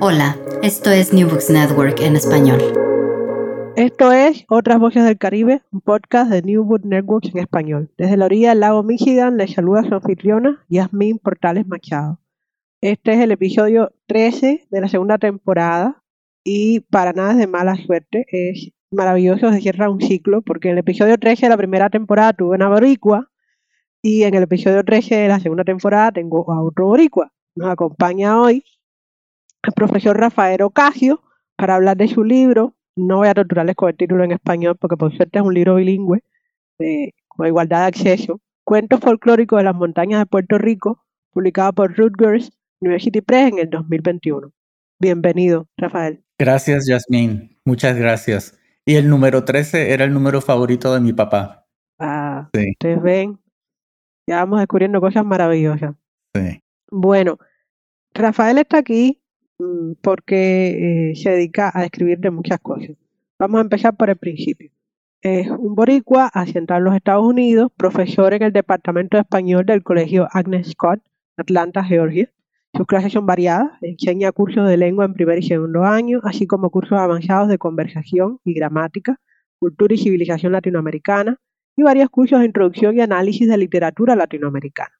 Hola, esto es New Books Network en español. Esto es Otras Voces del Caribe, un podcast de New Books Network en español. Desde la orilla del lago Michigan les saluda su anfitriona, Yasmín Portales Machado. Este es el episodio 13 de la segunda temporada y para nada es de mala suerte, es maravilloso, se cierra un ciclo porque en el episodio 13 de la primera temporada tuve una boricua y en el episodio 13 de la segunda temporada tengo a otro boricua. Nos acompaña hoy el profesor Rafael Ocasio para hablar de su libro. No voy a torturarles con el título en español porque por suerte es un libro bilingüe de, con igualdad de acceso. Cuentos folclóricos de las montañas de Puerto Rico, publicado por Rutgers University Press en el 2021. Bienvenido, Rafael. Gracias, Jasmine. Muchas gracias. Y el número 13 era el número favorito de mi papá. Ah, sí. ustedes ven. Ya vamos descubriendo cosas maravillosas. Sí. Bueno, Rafael está aquí porque eh, se dedica a escribir de muchas cosas. Vamos a empezar por el principio. Es un boricua asentado en los Estados Unidos, profesor en el Departamento de Español del Colegio Agnes Scott, Atlanta, Georgia. Sus clases son variadas, enseña cursos de lengua en primer y segundo año, así como cursos avanzados de conversación y gramática, cultura y civilización latinoamericana, y varios cursos de introducción y análisis de literatura latinoamericana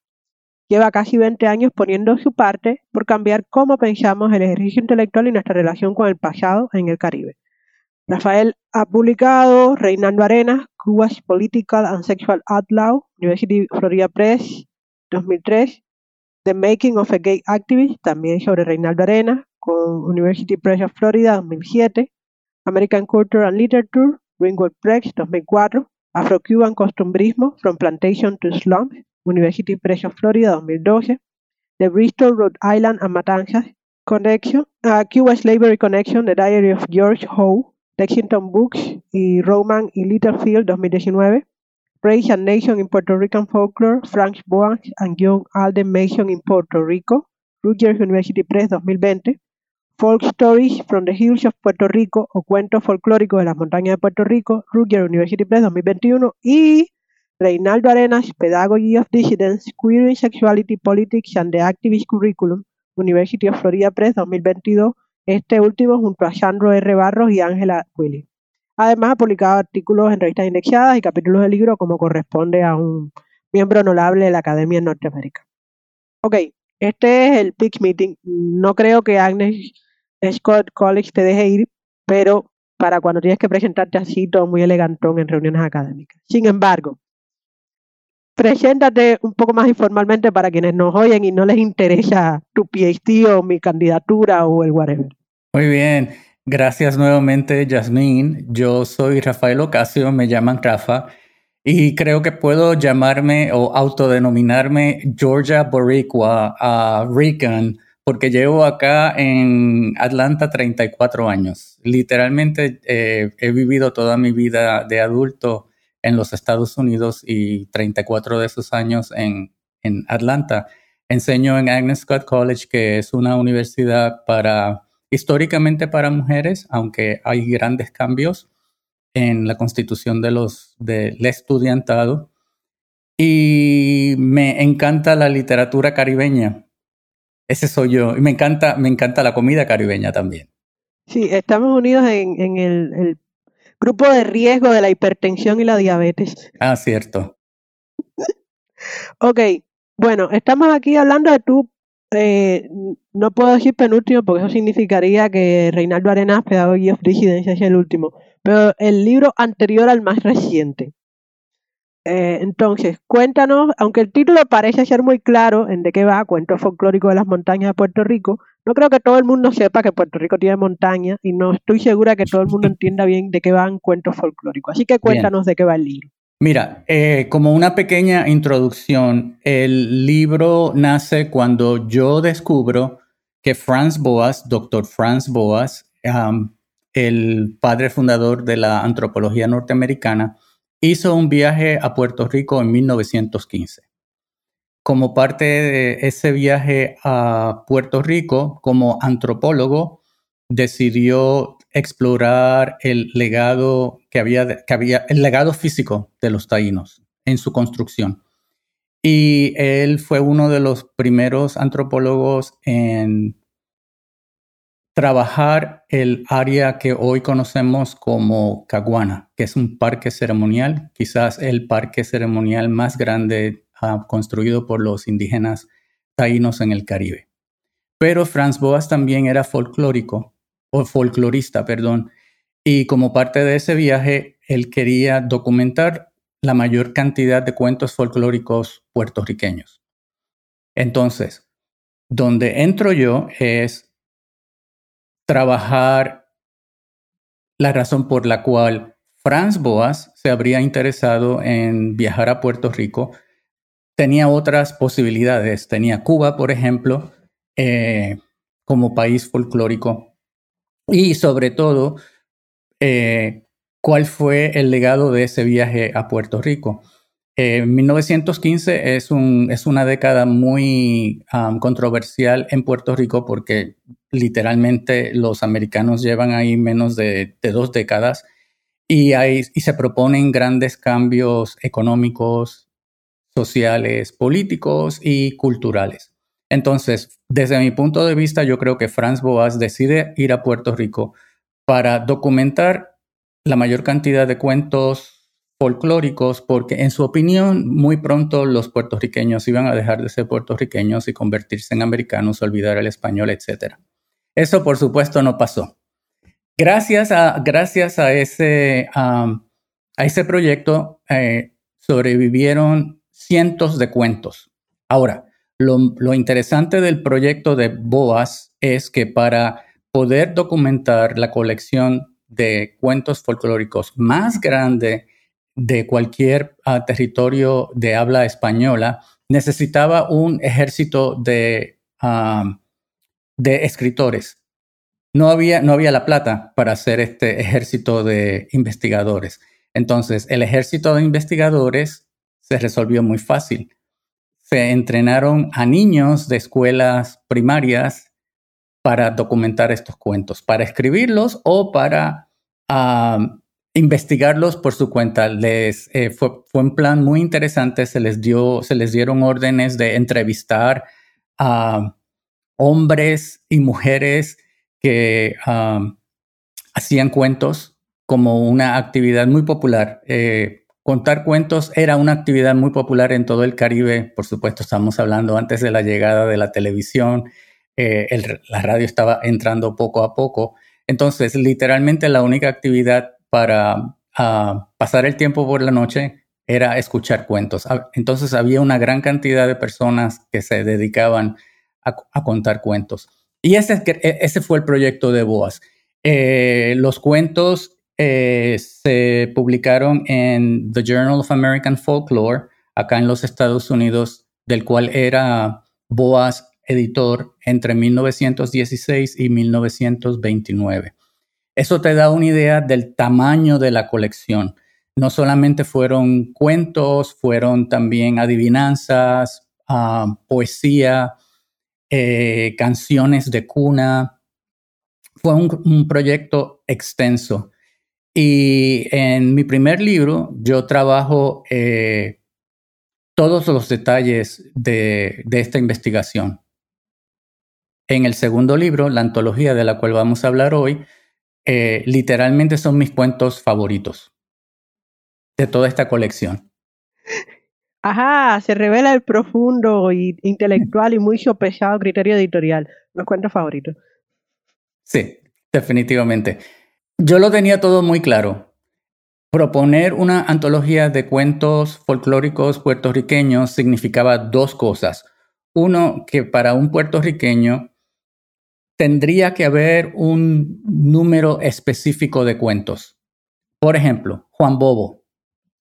lleva casi 20 años poniendo su parte por cambiar cómo pensamos el ejercicio intelectual y nuestra relación con el pasado en el Caribe. Rafael ha publicado Reinaldo Arenas, Cuba's Political and Sexual Outlaw, University Florida Press, 2003, The Making of a Gay Activist, también sobre Reinaldo Arenas, con University Press of Florida, 2007, American Culture and Literature, Greenwood Press, 2004, Afro-Cuban Costumbrismo, From Plantation to Slums, University Press of Florida 2012, The Bristol, Rhode Island and Matanzas Connection, uh, Cuba Slavery Connection, The Diary of George Howe, Lexington Books y Roman y Littlefield 2019, Race and Nation in Puerto Rican Folklore, Frank Boas and John Alden Mason in Puerto Rico, Rutgers University Press 2020, Folk Stories from the Hills of Puerto Rico o Cuentos Folclóricos de las Montañas de Puerto Rico, Rutgers University Press 2021 y Reinaldo Arenas, Pedagogy of Dissidence, Queer Sexuality, Politics and the Activist Curriculum, University of Florida Press 2022, este último junto a Sandro R. Barros y Ángela Willy. Además ha publicado artículos en revistas indexadas y capítulos de libro como corresponde a un miembro honorable de la Academia en Norteamérica. Ok, este es el Pitch Meeting. No creo que Agnes Scott College te deje ir, pero para cuando tienes que presentarte así, todo muy elegantón en reuniones académicas. Sin embargo, preséntate un poco más informalmente para quienes nos oyen y no les interesa tu PhD o mi candidatura o el whatever. Muy bien. Gracias nuevamente, Jasmine. Yo soy Rafael Ocasio, me llaman Rafa, y creo que puedo llamarme o autodenominarme Georgia Boricua a Rican, porque llevo acá en Atlanta 34 años. Literalmente eh, he vivido toda mi vida de adulto en los Estados Unidos y 34 de esos años en, Atlanta. Enseño en Agnes Scott College, que es una universidad para históricamente para mujeres, aunque hay grandes cambios en la constitución de los del estudiantado. Y me encanta la literatura caribeña. Ese soy yo. Y me encanta, me encanta la comida caribeña también. Sí, estamos unidos en, el grupo de riesgo de la hipertensión y la diabetes. Ah, cierto. ok, bueno, estamos aquí hablando de tu, eh, no puedo decir penúltimo porque eso significaría que Reinaldo Arenas, Pedagogía of Dissidence, es el último, pero el libro anterior al más reciente. Eh, entonces, cuéntanos, aunque el título parece ser muy claro en de qué va, Cuento folclórico de las montañas de Puerto Rico, no creo que todo el mundo sepa que Puerto Rico tiene montaña y no estoy segura que todo el mundo entienda bien de qué van cuentos folclóricos. Así que cuéntanos de qué va el libro. Mira, eh, como una pequeña introducción, el libro nace cuando yo descubro que Franz Boas, doctor Franz Boas, el padre fundador de la antropología norteamericana, hizo un viaje a Puerto Rico en 1915 como parte de ese viaje a Puerto Rico, como antropólogo, decidió explorar el legado que había, el legado físico de los taínos en su construcción. Y él fue uno de los primeros antropólogos en trabajar el área que hoy conocemos como Caguana, que es un parque ceremonial, quizás el parque ceremonial más grande construido por los indígenas taínos en el Caribe. Pero Franz Boas también era folclórico, o folclorista, perdón, y como parte de ese viaje, él quería documentar la mayor cantidad de cuentos folclóricos puertorriqueños. Entonces, donde entro yo es trabajar la razón por la cual Franz Boas se habría interesado en viajar a Puerto Rico. Tenía otras posibilidades. Tenía Cuba, por ejemplo, eh, como país folclórico. Y sobre todo, eh, cuál fue el legado de ese viaje a Puerto Rico. 1915 eh, es, un, es, una década muy controversial en Puerto Rico porque literalmente los americanos llevan ahí menos de, dos décadas y, y se proponen grandes cambios económicos, sociales, políticos y culturales. Entonces, desde mi punto de vista, yo creo que Franz Boas decide ir a Puerto Rico para documentar la mayor cantidad de cuentos folclóricos porque en su opinión muy pronto los puertorriqueños iban a dejar de ser puertorriqueños y convertirse en americanos, olvidar el español, etc. Eso por supuesto no pasó. Gracias a, gracias a, ese, a ese proyecto eh, sobrevivieron cientos de cuentos. Ahora, lo, interesante del proyecto de Boas es que para poder documentar la colección de cuentos folclóricos más grande de cualquier ah, territorio de habla española necesitaba un ejército de, de escritores. No había, no había la plata para hacer este ejército de investigadores. Entonces, el ejército de investigadores se resolvió muy fácil. Se entrenaron a niños de escuelas primarias para documentar estos cuentos, para escribirlos o para investigarlos por su cuenta. Les, eh, fue, un plan muy interesante. Se les, dio, se les dieron órdenes de entrevistar a hombres y mujeres que hacían cuentos como una actividad muy popular. Eh, contar cuentos era una actividad muy popular en todo el Caribe. Por supuesto, estamos hablando antes de la llegada de la televisión. Eh, la radio estaba entrando poco a poco. Entonces, literalmente la única actividad para ah, pasar el tiempo por la noche era escuchar cuentos. Entonces había una gran cantidad de personas que se dedicaban a, contar cuentos. Y ese, e, ese, fue el proyecto de Boas. Eh, los cuentos eh, se publicaron en The Journal of American Folklore, acá en los Estados Unidos, del cual era Boas editor entre 1916 y 1929. Eso te da una idea del tamaño de la colección. No solamente fueron cuentos, fueron también adivinanzas, ah, poesía, eh, canciones de cuna. Fue un, proyecto extenso. Y en mi primer libro yo trabajo eh, todos los detalles de, de, esta investigación. En el segundo libro, la antología de la cual vamos a hablar hoy, eh, literalmente son mis cuentos favoritos de toda esta colección. Ajá, se revela el profundo y intelectual y muy sopesado criterio editorial. Los cuentos favoritos. Sí, definitivamente. Yo lo tenía todo muy claro. Proponer una antología de cuentos folclóricos puertorriqueños significaba dos cosas. Uno, que para un puertorriqueño tendría que haber un número específico de cuentos. Por ejemplo, Juan Bobo,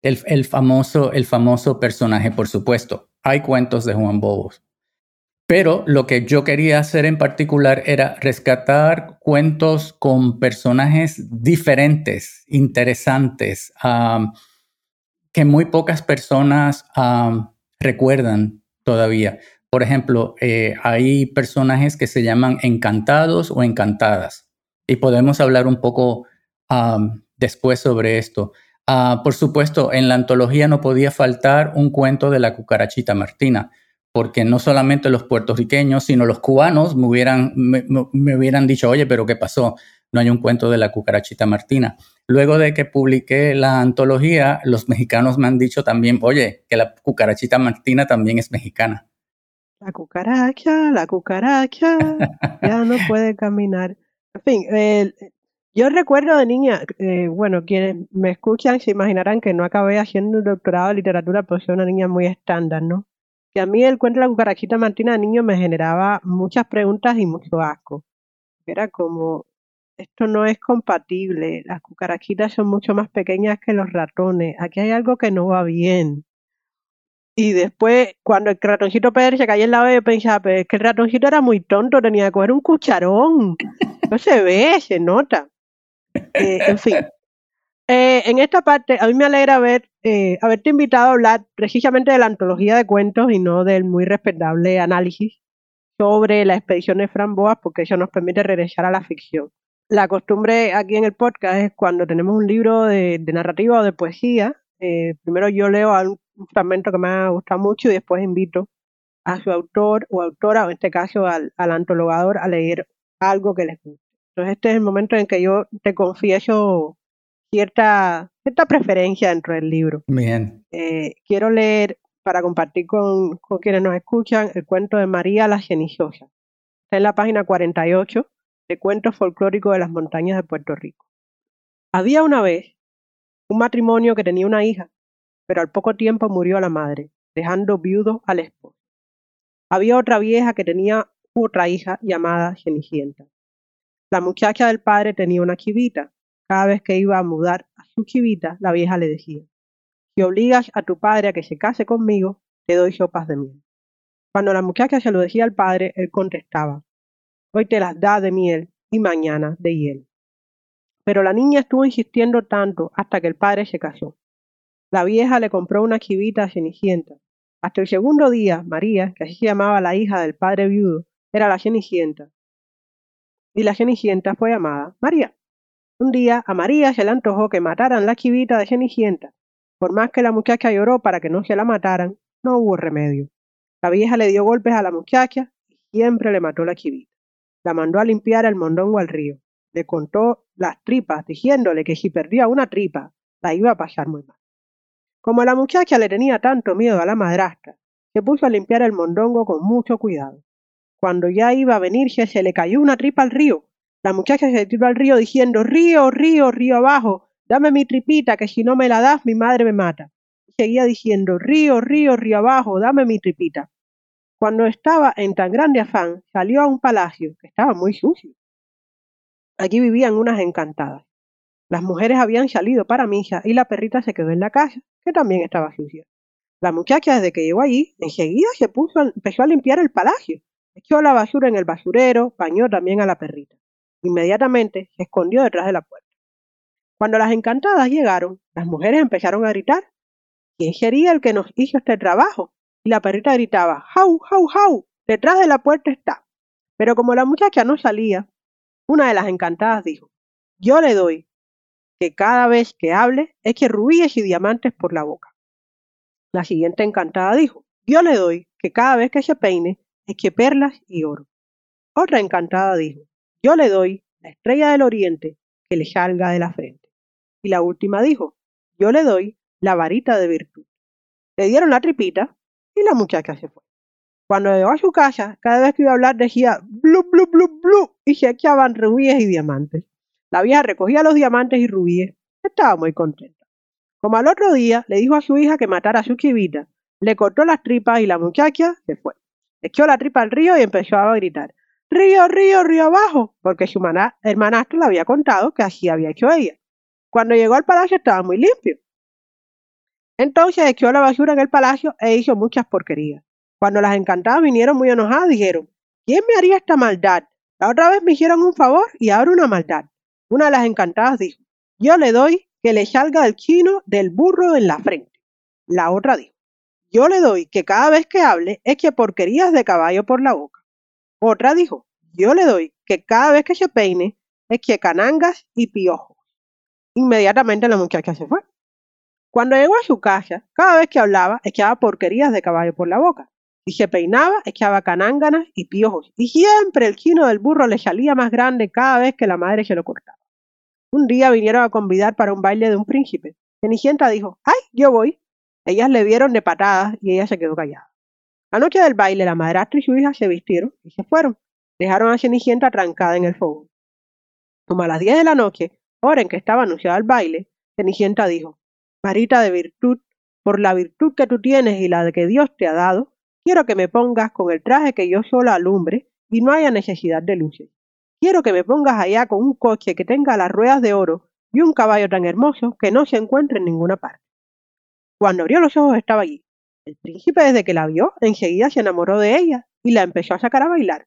el, famoso, el famoso personaje, por supuesto. Hay cuentos de Juan Bobo. Pero lo que yo quería hacer en particular era rescatar cuentos con personajes diferentes, interesantes, que muy pocas personas recuerdan todavía. Por ejemplo, eh, hay personajes que se llaman encantados o encantadas y podemos hablar un poco después sobre esto. Ah, por supuesto, en la antología no podía faltar un cuento de la cucarachita Martina, porque no solamente los puertorriqueños, sino los cubanos me hubieran, me, hubieran dicho, oye, pero ¿qué pasó? No hay un cuento de la cucarachita Martina. Luego de que publiqué la antología, los mexicanos me han dicho también, oye, que la cucarachita Martina también es mexicana. La cucaracha, la cucaracha, ya no puede caminar. En fin, yo recuerdo de niña, eh, bueno, quienes me escuchan se imaginarán que no acabé haciendo un doctorado de literatura, porque soy una niña muy estándar, ¿no? Que a mí el cuento de la cucarachita Martina de niño me generaba muchas preguntas y mucho asco. Era como, esto no es compatible, las cucarachitas son mucho más pequeñas que los ratones, aquí hay algo que no va bien. Y después, cuando el ratoncito Pedro se cayó en la vez, pensaba, pero es que el ratoncito era muy tonto, tenía que coger un cucharón. No se ve, se nota. Eh, en fin. Eh, en esta parte, a mí me alegra haber, eh, haberte invitado a hablar precisamente de la antología de cuentos y no del muy respetable análisis sobre la expedición de Framboas, porque eso nos permite regresar a la ficción. La costumbre aquí en el podcast es cuando tenemos un libro de, narrativa o de poesía, primero yo leo un, fragmento que me ha gustado mucho y después invito a su autor o autora, o en este caso al, al antologador, a leer algo que les guste. Entonces este es el momento en que yo te confieso cierta, cierta preferencia dentro del libro. Bien. Eh, quiero leer para compartir con, con, quienes nos escuchan el cuento de María la Ceniciosa. Está en la página 48 de Cuentos Folclóricos de las Montañas de Puerto Rico. Había una vez un matrimonio que tenía una hija, pero al poco tiempo murió la madre, dejando viudo al esposo. Había otra vieja que tenía otra hija llamada Cenicienta. La muchacha del padre tenía una chivita. Cada vez que iba a mudar a su chivita, la vieja le decía, si obligas a tu padre a que se case conmigo, te doy sopas de miel. Cuando la muchacha se lo decía al padre, él contestaba, hoy te las da de miel y mañana de hiel. Pero la niña estuvo insistiendo tanto hasta que el padre se casó. La vieja le compró una chivita a Cenicienta. Hasta el segundo día, María, que así se llamaba la hija del padre viudo, era la Cenicienta, y la Cenicienta fue amada María. Un día a María se le antojó que mataran la chivita de Cenicienta. Por más que la muchacha lloró para que no se la mataran, no hubo remedio. La vieja le dio golpes a la muchacha y siempre le mató la chivita. La mandó a limpiar el mondongo al río. Le contó las tripas, diciéndole que si perdía una tripa, la iba a pasar muy mal. Como la muchacha le tenía tanto miedo a la madrastra, se puso a limpiar el mondongo con mucho cuidado. Cuando ya iba a venirse, se le cayó una tripa al río. La muchacha se tiró al río diciendo, río, río, río abajo, dame mi tripita, que si no me la das, mi madre me mata. Y seguía diciendo, río, río, río abajo, dame mi tripita. Cuando estaba en tan grande afán, salió a un palacio que estaba muy sucio. Allí vivían unas encantadas. Las mujeres habían salido para misa y la perrita se quedó en la casa, que también estaba sucia. La muchacha, desde que llegó allí, enseguida se puso, empezó a limpiar el palacio Echó la basura en el basurero, bañó también a la perrita. Inmediatamente se escondió detrás de la puerta. Cuando las encantadas llegaron, las mujeres empezaron a gritar. ¿Quién sería el que nos hizo este trabajo? Y la perrita gritaba, ¡Jau, jau, jau! Detrás de la puerta está. Pero como la muchacha no salía, una de las encantadas dijo, Yo le doy que cada vez que hable eche rubíes y diamantes por la boca. La siguiente encantada dijo, Yo le doy que cada vez que se peine que perlas y oro. Otra encantada dijo, yo le doy la estrella del oriente que le salga de la frente. Y la última dijo, yo le doy la varita de virtud. Le dieron la tripita y la muchacha se fue. Cuando llegó a su casa, cada vez que iba a hablar decía blu, blu, blu, blu, y se echaban rubíes y diamantes. La vieja recogía los diamantes y rubíes. Estaba muy contenta. Como al otro día, le dijo a su hija que matara a su chivita, le cortó las tripas y la muchacha se fue echó la tripa al río y empezó a gritar, río, río, río abajo, porque su hermanastro le había contado que así había hecho ella. Cuando llegó al palacio estaba muy limpio. Entonces echó la basura en el palacio e hizo muchas porquerías. Cuando las encantadas vinieron muy enojadas, dijeron, ¿quién me haría esta maldad? La otra vez me hicieron un favor y ahora una maldad. Una de las encantadas dijo, yo le doy que le salga el chino del burro en la frente. La otra dijo, yo le doy que cada vez que hable eche porquerías de caballo por la boca. Otra dijo, yo le doy que cada vez que se peine eche canangas y piojos. Inmediatamente la muchacha se fue. Cuando llegó a su casa, cada vez que hablaba echaba porquerías de caballo por la boca. Si se peinaba, echaba canánganas y piojos, y siempre el chino del burro le salía más grande cada vez que la madre se lo cortaba. Un día vinieron a convidar para un baile de un príncipe. Cenicienta dijo, ¡ay, yo voy! Ellas le vieron de patadas y ella se quedó callada. La noche del baile, la madrastra y su hija se vistieron y se fueron. Dejaron a Cenicienta trancada en el fogón. Como a las diez de la noche, hora en que estaba anunciado el baile, Cenicienta dijo, Marita de virtud, por la virtud que tú tienes y la que Dios te ha dado, quiero que me pongas con el traje que yo sola alumbre y no haya necesidad de luces. Quiero que me pongas allá con un coche que tenga las ruedas de oro y un caballo tan hermoso que no se encuentre en ninguna parte. Cuando abrió los ojos estaba allí. El príncipe desde que la vio enseguida se enamoró de ella y la empezó a sacar a bailar.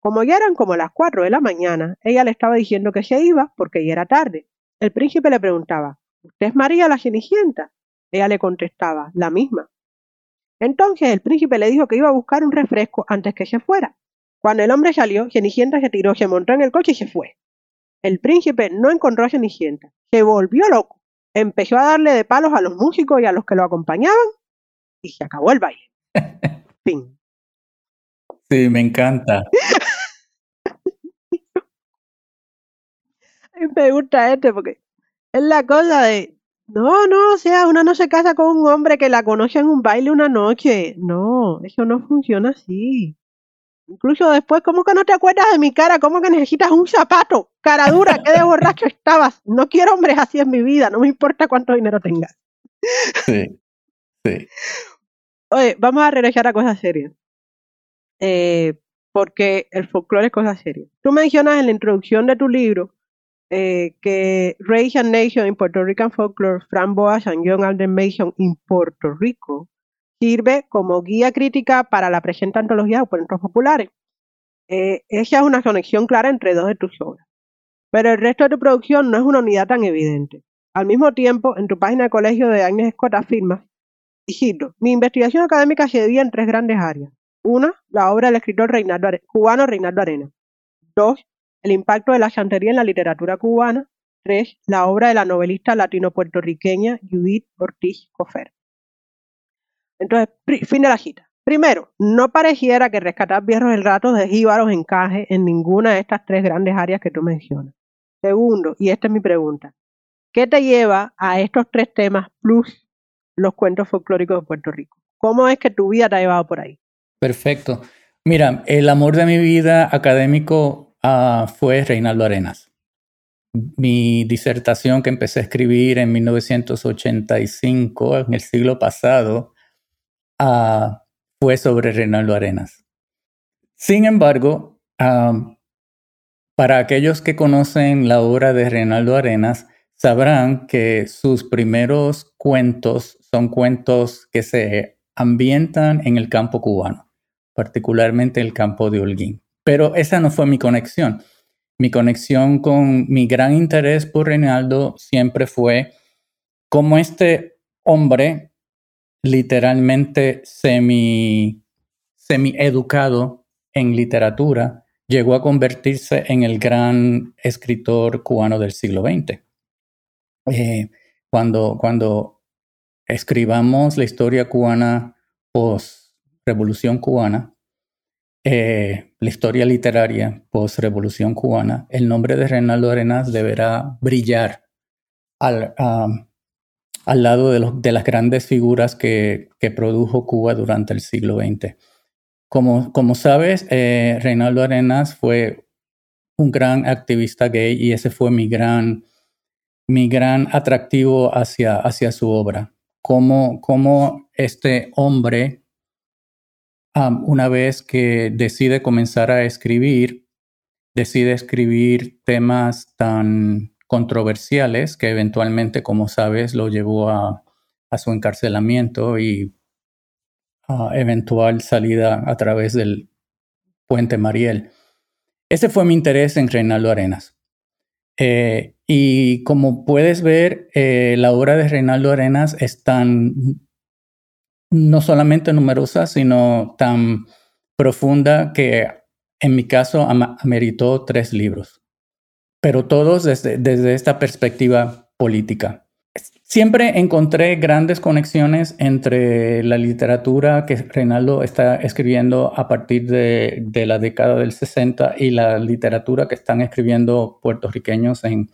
Como ya eran como las cuatro de la mañana, ella le estaba diciendo que se iba porque ya era tarde. El príncipe le preguntaba, ¿Usted es María la Cenicienta? Ella le contestaba, la misma. Entonces el príncipe le dijo que iba a buscar un refresco antes que se fuera. Cuando el hombre salió, Cenicienta se tiró, se montó en el coche y se fue. El príncipe no encontró a Cenicienta. Se volvió loco. Empezó a darle de palos a los músicos y a los que lo acompañaban y se acabó el baile. fin. Sí, me encanta. me gusta este porque es la cosa de, no, no, o sea, una no se casa con un hombre que la conoce en un baile una noche. No, eso no funciona así. Incluso después, ¿cómo que no te acuerdas de mi cara? ¿Cómo que necesitas un zapato? Cara dura, qué de borracho estabas. No quiero hombres así en mi vida, no me importa cuánto dinero tengas. Sí, sí. Oye, vamos a regresar a cosas serias. Eh, porque el folclore es cosa seria. Tú mencionas en la introducción de tu libro eh, que Race and Nation in Puerto Rican Folklore, Fran Boas and Young Alden Mason in Puerto Rico, sirve como guía crítica para la presente antología de cuentos populares. Eh, esa es una conexión clara entre dos de tus obras. Pero el resto de tu producción no es una unidad tan evidente. Al mismo tiempo, en tu página de colegio de Agnes Scott afirmas, cito, mi investigación académica se divide en tres grandes áreas. Una, la obra del escritor cubano Reinaldo Arena. Dos, el impacto de la chantería en la literatura cubana. Tres, la obra de la novelista latino-puertorriqueña Judith Ortiz Cofer. Entonces, fin de la cita. Primero, no pareciera que rescatar viejos relatos de jíbaros encaje en ninguna de estas tres grandes áreas que tú mencionas. Segundo, y esta es mi pregunta, ¿qué te lleva a estos tres temas plus los cuentos folclóricos de Puerto Rico? ¿Cómo es que tu vida te ha llevado por ahí? Perfecto. Mira, el amor de mi vida académico uh, fue Reinaldo Arenas. Mi disertación que empecé a escribir en 1985, en el siglo pasado, uh, fue sobre Reinaldo Arenas. Sin embargo, uh, para aquellos que conocen la obra de Reinaldo Arenas, sabrán que sus primeros cuentos son cuentos que se ambientan en el campo cubano, particularmente el campo de Holguín. Pero esa no fue mi conexión. Mi conexión con mi gran interés por Reinaldo siempre fue cómo este hombre literalmente semi, semi educado en literatura, llegó a convertirse en el gran escritor cubano del siglo XX. Eh, cuando, cuando escribamos la historia cubana post-revolución cubana, eh, la historia literaria post-revolución cubana, el nombre de Reinaldo Arenas deberá brillar al, al lado de, de, las grandes figuras que, que, produjo Cuba durante el siglo XX. Como, como sabes, eh, Reinaldo Arenas fue un gran activista gay y ese fue mi gran mi gran atractivo hacia, hacia su obra. Cómo, cómo este hombre, una vez que decide comenzar a escribir, decide escribir temas tan controversiales que eventualmente, como sabes, lo llevó a, a su encarcelamiento y a eventual salida a través del puente Mariel. Ese fue mi interés en Reinaldo Arenas. Eh, y como puedes ver, eh, la obra de Reinaldo Arenas es tan, no solamente numerosa, sino tan profunda que en mi caso ameritó tres libros, pero todos desde, desde esta perspectiva política. Siempre encontré grandes conexiones entre la literatura que Reinaldo está escribiendo a partir de, la década del 60 y la literatura que están escribiendo puertorriqueños en,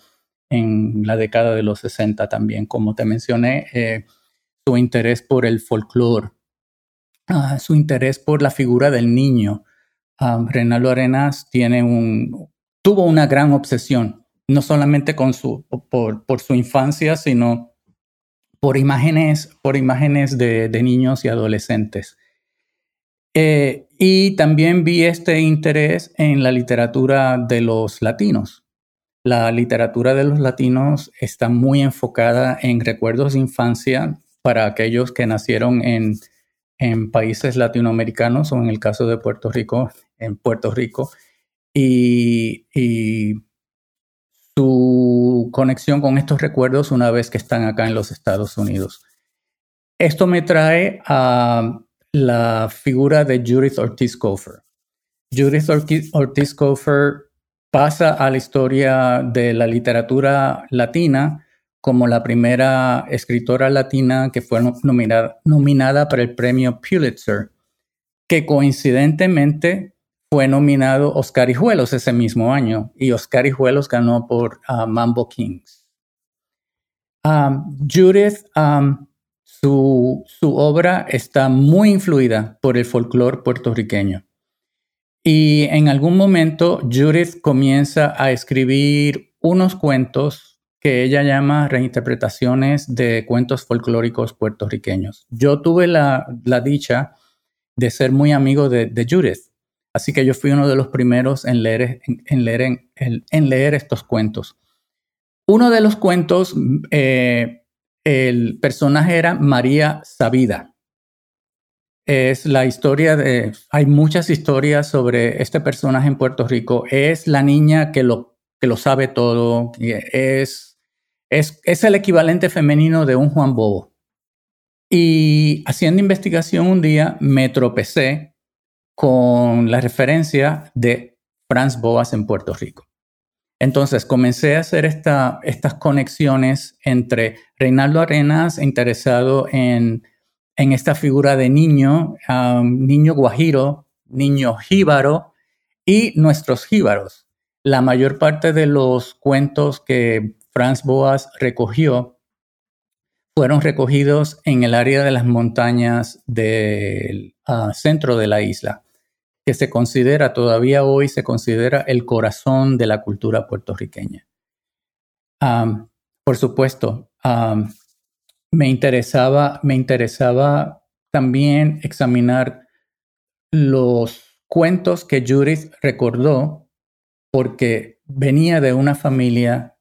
en la década de los 60 también. Como te mencioné, eh, su interés por el folclore, uh, su interés por la figura del niño. Uh, Reinaldo Arenas tiene un, tuvo una gran obsesión, no solamente con su, por, por su infancia, sino por imágenes, por imágenes de, niños y adolescentes. Eh, y también vi este interés en la literatura de los latinos. La literatura de los latinos está muy enfocada en recuerdos de infancia para aquellos que nacieron en, países latinoamericanos o en el caso de Puerto Rico, en Puerto Rico. y su conexión con estos recuerdos una vez que están acá en los Estados Unidos. Esto me trae a la figura de Judith Ortiz Cofer. Judith Ortiz Cofer pasa a la historia de la literatura latina como la primera escritora latina que fue nominada, nominada para el premio Pulitzer, que coincidentemente fue nominado Oscar Hijuelos ese mismo año y Oscar Hijuelos ganó por uh, Mambo Kings. Judith, su, su, obra está muy influida por el folclore puertorriqueño. Y en algún momento Judith comienza a escribir unos cuentos que ella llama reinterpretaciones de cuentos folclóricos puertorriqueños. Yo tuve la, la dicha de ser muy amigo de, de Judith. Así que yo fui uno de los primeros en leer, en, leer, en, leer estos cuentos. Uno de los cuentos, eh, el personaje era María Sabida. Es la historia de, hay muchas historias sobre este personaje en Puerto Rico. Es la niña que lo, que lo sabe todo, es, es, es el equivalente femenino de un Juan Bobo. Y haciendo investigación un día me tropecé con la referencia de Franz Boas en Puerto Rico. Entonces comencé a hacer estas conexiones entre Reinaldo Arenas, interesado en, esta figura de niño, niño guajiro, niño jíbaro, y nuestros jíbaros. La mayor parte de los cuentos que Franz Boas recogió fueron recogidos en el área de las montañas del ah, centro de la isla que se considera todavía hoy, se considera el corazón de la cultura puertorriqueña. por supuesto, me, interesaba, me interesaba también examinar los cuentos que Judith recordó porque venía de una familia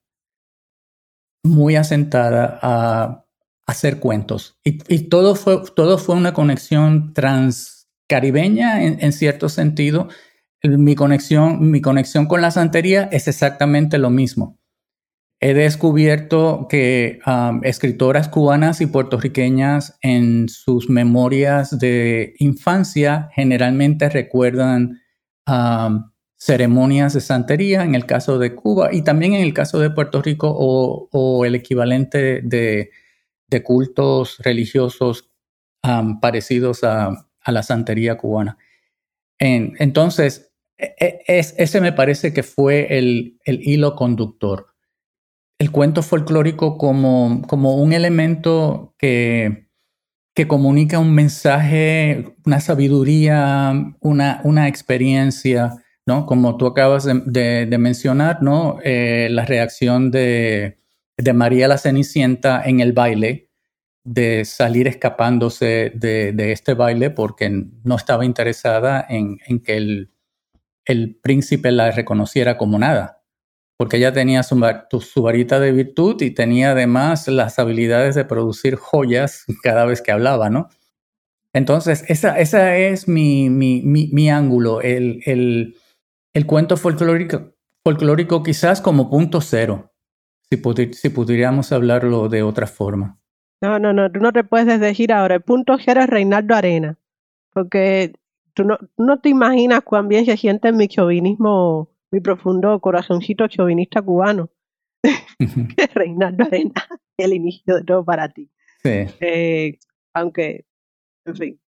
muy asentada a hacer cuentos. Y, todo, fue, todo fue una conexión trans, caribeña en, cierto sentido. Mi conexión, mi conexión con la santería es exactamente lo mismo. He descubierto que escritoras cubanas y puertorriqueñas en sus memorias de infancia generalmente recuerdan ceremonias de santería en el caso de Cuba y también en el caso de Puerto Rico o, el equivalente de, cultos religiosos parecidos a, a la santería cubana. entonces, e, e, ese me parece que fue el, hilo conductor. El cuento folclórico como, como un elemento que, que comunica un mensaje, una sabiduría, una, una experiencia, ¿no? Como tú acabas de, mencionar, ¿no? Eh, la reacción de, de María la Cenicienta en el baile, de salir escapándose de, este baile porque no estaba interesada en, que el, príncipe la reconociera como nada, porque ella tenía su, varita de virtud y tenía además las habilidades de producir joyas cada vez que hablaba, ¿no? Entonces, esa, esa es mi, mi, ángulo, el, el, cuento folclórico, folclórico quizás como punto cero, si, si pudiéramos hablarlo de otra forma. No, no, no, tú no te puedes decir ahora. El punto cero es Reinaldo Arena. Porque tú no, no te imaginas cuán bien se siente mi chauvinismo, mi profundo corazoncito chauvinista cubano. Reinaldo Arena. el inicio de todo para ti. Sí. Eh, aunque, en fin.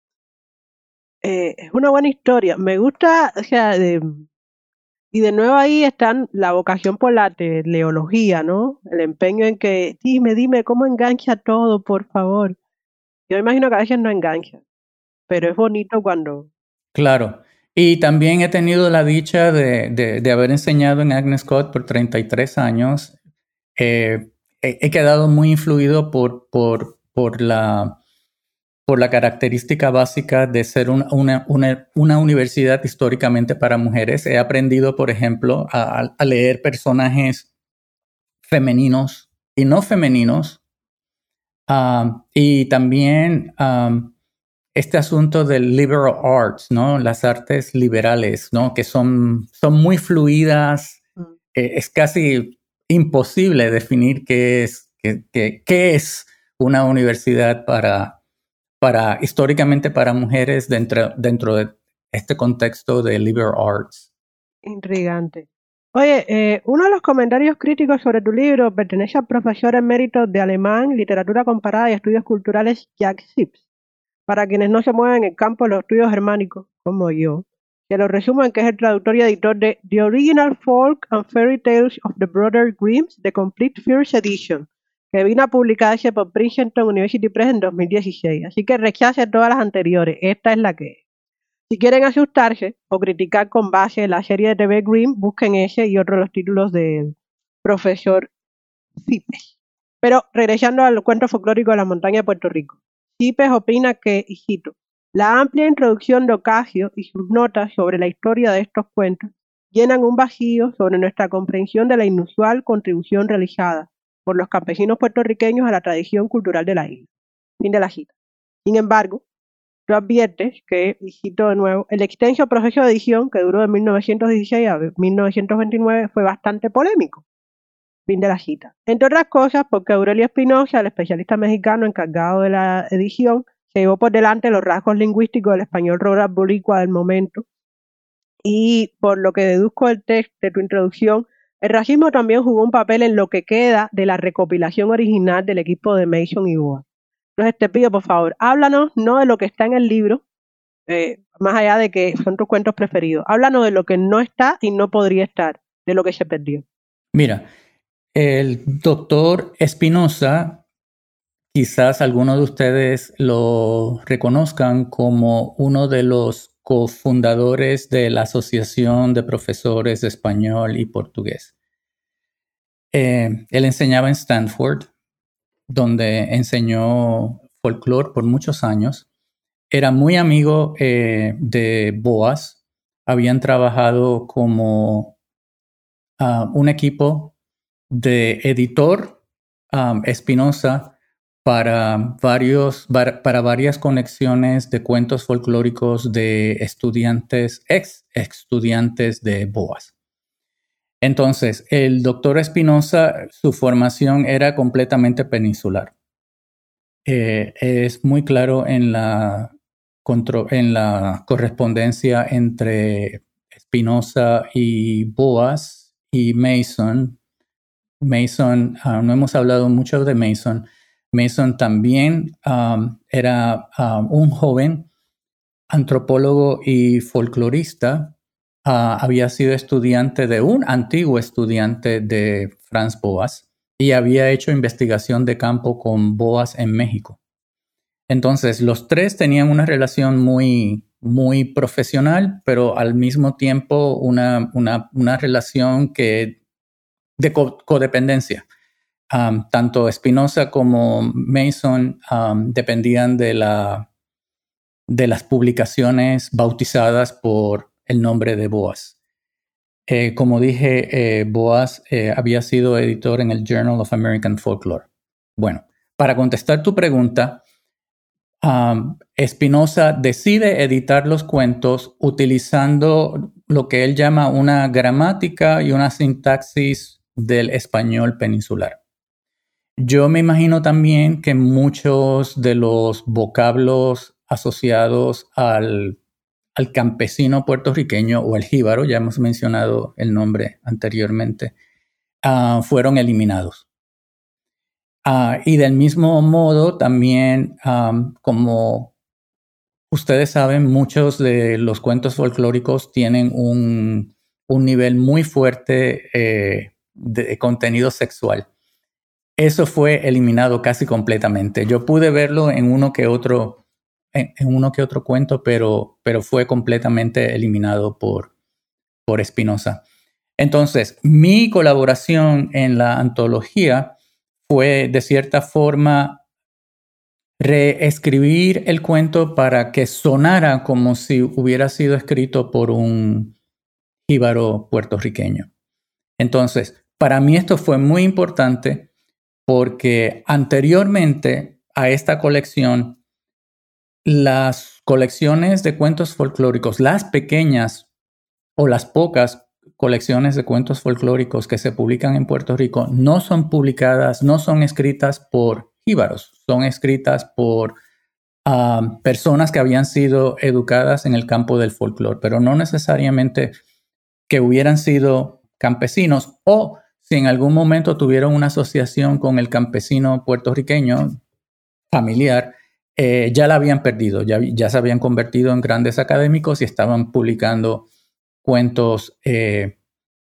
Eh, es una buena historia. Me gusta, o sea, de, y de nuevo ahí están la vocación por la teleología, ¿no? El empeño en que, dime, dime, ¿cómo engancha todo, por favor? Yo imagino que a veces no engancha, pero es bonito cuando... Claro. Y también he tenido la dicha de, de, haber enseñado en Agnes Scott por 33 años. Eh, he, quedado muy influido por, por, por la por la característica básica de ser una, una, universidad históricamente para mujeres. He aprendido, por ejemplo, a, leer personajes femeninos y no femeninos. Um, y también um, este asunto del liberal arts, ¿no? Las artes liberales, ¿no? Que son, son muy fluidas. Mm. Eh, es casi imposible definir qué es, qué, qué es una universidad para, para, históricamente para mujeres dentro, dentro de este contexto de liberal arts. Intrigante. Oye, eh, uno de los comentarios críticos sobre tu libro pertenece al profesor emérito de alemán, literatura comparada y estudios culturales Jack Sips. Para quienes no se mueven en el campo de los estudios germánicos, como yo, que lo resumo en que es el traductor y editor de The Original Folk and Fairy Tales of the Brother Grimms, The Complete First Edition, que vino a publicarse por Princeton University Press en 2016. Así que rechace todas las anteriores. Esta es la que es. Si quieren asustarse o criticar con base la serie de TV Green, busquen ese y otros los títulos del profesor Cipes. Pero regresando al cuento folclórico de la montaña de Puerto Rico. Cipes opina que, hijito, la amplia introducción de Ocasio y sus notas sobre la historia de estos cuentos llenan un vacío sobre nuestra comprensión de la inusual contribución realizada por los campesinos puertorriqueños a la tradición cultural de la isla. Fin de la cita. Sin embargo, tú adviertes que, y de nuevo, el extenso proceso de edición que duró de 1916 a 1929 fue bastante polémico. Fin de la cita. Entre otras cosas, porque Aurelio Espinosa, el especialista mexicano encargado de la edición, se llevó por delante los rasgos lingüísticos del español rural boricua del momento. Y por lo que deduzco del texto de tu introducción, el racismo también jugó un papel en lo que queda de la recopilación original del equipo de Mason y Boa. Entonces te pido, por favor, háblanos no de lo que está en el libro, eh, más allá de que son tus cuentos preferidos, háblanos de lo que no está y no podría estar, de lo que se perdió. Mira, el doctor Espinosa, quizás algunos de ustedes lo reconozcan como uno de los cofundadores de la Asociación de Profesores de Español y Portugués. Eh, él enseñaba en Stanford, donde enseñó folclore por muchos años. Era muy amigo eh, de Boas. Habían trabajado como ah, un equipo de editor um, Espinosa para, varios, para varias conexiones de cuentos folclóricos de estudiantes, ex estudiantes de Boas. Entonces, el doctor Espinosa, su formación era completamente peninsular. Eh, es muy claro en la, en la correspondencia entre Espinosa y Boas y Mason. Mason, ah, no hemos hablado mucho de Mason, Mason también um, era um, un joven antropólogo y folclorista. Uh, había sido estudiante de un antiguo estudiante de Franz Boas y había hecho investigación de campo con Boas en México. Entonces, los tres tenían una relación muy, muy profesional, pero al mismo tiempo una, una, relación que, de codependencia tanto Spinoza como Mason dependían de, la, de las publicaciones bautizadas por el nombre de Boas. Eh, como dije, eh, Boas eh, había sido editor en el Journal of American Folklore. Bueno, para contestar tu pregunta, Spinoza decide editar los cuentos utilizando lo que él llama una gramática y una sintaxis del español peninsular. Yo me imagino también que muchos de los vocablos asociados al, campesino puertorriqueño o el jíbaro, ya hemos mencionado el nombre anteriormente, ah, fueron eliminados. Ah, y del mismo modo, también, como ustedes saben, muchos de los cuentos folclóricos tienen un, nivel muy fuerte eh, de contenido sexual. Eso fue eliminado casi completamente. Yo pude verlo en uno que otro, en, uno que otro cuento, pero, pero fue completamente eliminado por, por Espinosa. Entonces, mi colaboración en la antología fue de cierta forma reescribir el cuento para que sonara como si hubiera sido escrito por un jíbaro puertorriqueño. Entonces, para mí esto fue muy importante porque anteriormente a esta colección, las colecciones de cuentos folclóricos, las pequeñas o las pocas colecciones de cuentos folclóricos que se publican en Puerto Rico no son publicadas, no son escritas por jíbaros, son escritas por ah, personas que habían sido educadas en el campo del folclore, pero no necesariamente que hubieran sido campesinos o si en algún momento tuvieron una asociación con el campesino puertorriqueño familiar, eh, ya la habían perdido, ya, ya se habían convertido en grandes académicos y estaban publicando cuentos eh,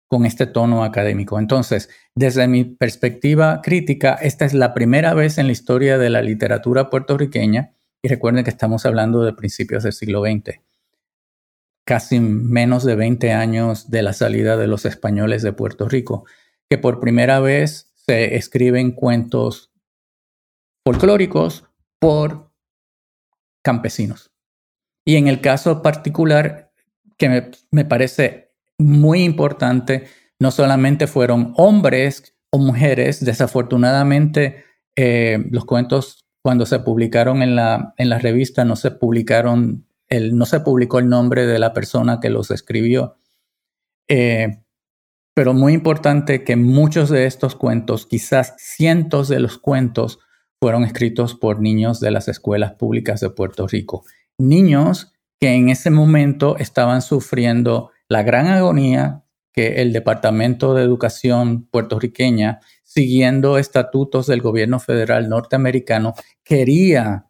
con este tono académico. Entonces, desde mi perspectiva crítica, esta es la primera vez en la historia de la literatura puertorriqueña, y recuerden que estamos hablando de principios del siglo XX, casi menos de 20 años de la salida de los españoles de Puerto Rico, que por primera vez se escriben cuentos folclóricos por campesinos. Y en el caso particular, que me, parece muy importante, no solamente fueron hombres o mujeres, desafortunadamente eh, los cuentos cuando se publicaron en la, en la revista no se publicaron, el, no se publicó el nombre de la persona que los escribió. Eh, pero muy importante que muchos de estos cuentos, quizás cientos de los cuentos, fueron escritos por niños de las escuelas públicas de Puerto Rico. Niños que en ese momento estaban sufriendo la gran agonía que el Departamento de Educación puertorriqueña, siguiendo estatutos del gobierno federal norteamericano, quería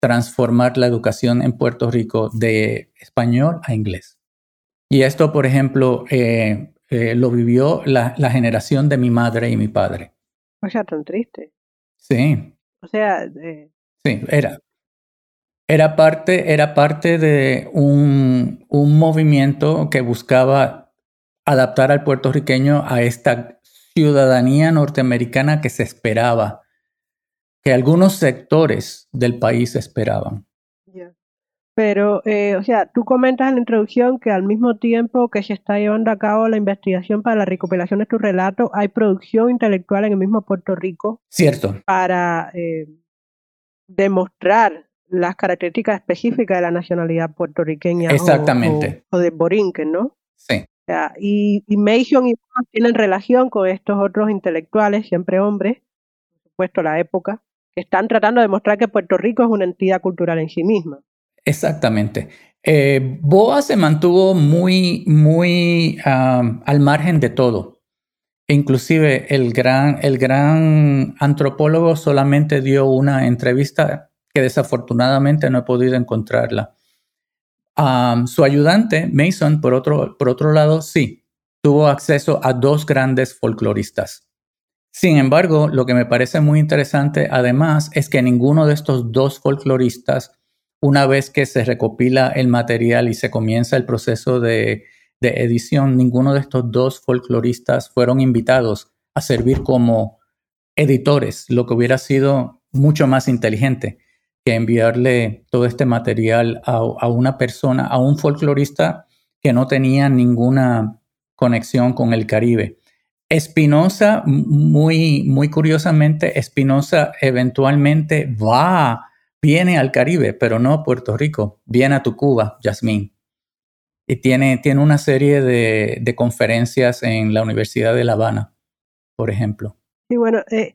transformar la educación en Puerto Rico de español a inglés. Y esto, por ejemplo, eh, eh, lo vivió la, generación de mi madre y mi padre. O sea, tan triste. Sí. O sea, eh, sí, era, era parte, era parte de un, movimiento que buscaba adaptar al puertorriqueño a esta ciudadanía norteamericana que se esperaba, que algunos sectores del país esperaban. Pero, eh, o sea, tú comentas en la introducción que al mismo tiempo que se está llevando a cabo la investigación para la recopilación de tu relato, hay producción intelectual en el mismo Puerto Rico. Cierto. Para eh, demostrar las características específicas de la nacionalidad puertoriqueña Exactamente. O, de Borinquen, ¿no? Sí. y, y Mason y tienen relación con estos otros intelectuales, siempre hombres, por supuesto la época, que están tratando de demostrar que Puerto Rico es una entidad cultural en sí misma. Exactamente. Eh, Boa se mantuvo muy, muy al margen de todo. Inclusive el gran, el gran antropólogo solamente dio una entrevista que desafortunadamente no he podido encontrarla. su ayudante, Mason, por otro, por otro lado, sí, tuvo acceso a dos grandes folcloristas. Sin embargo, lo que me parece muy interesante además es que ninguno de estos dos folcloristas, una vez que se recopila el material y se comienza el proceso de, edición, ninguno de estos dos folcloristas fueron invitados a servir como editores, lo que hubiera sido mucho más inteligente que enviarle todo este material a, una persona, a un folclorista que no tenía ninguna conexión con el Caribe. Espinosa, muy, muy curiosamente, Espinosa eventualmente va, viene al Caribe, pero no a Puerto Rico, viene a Tucuba, Yasmín. Y tiene, tiene una serie de, de, conferencias en la Universidad de La Habana, por ejemplo. Sí, bueno, eh,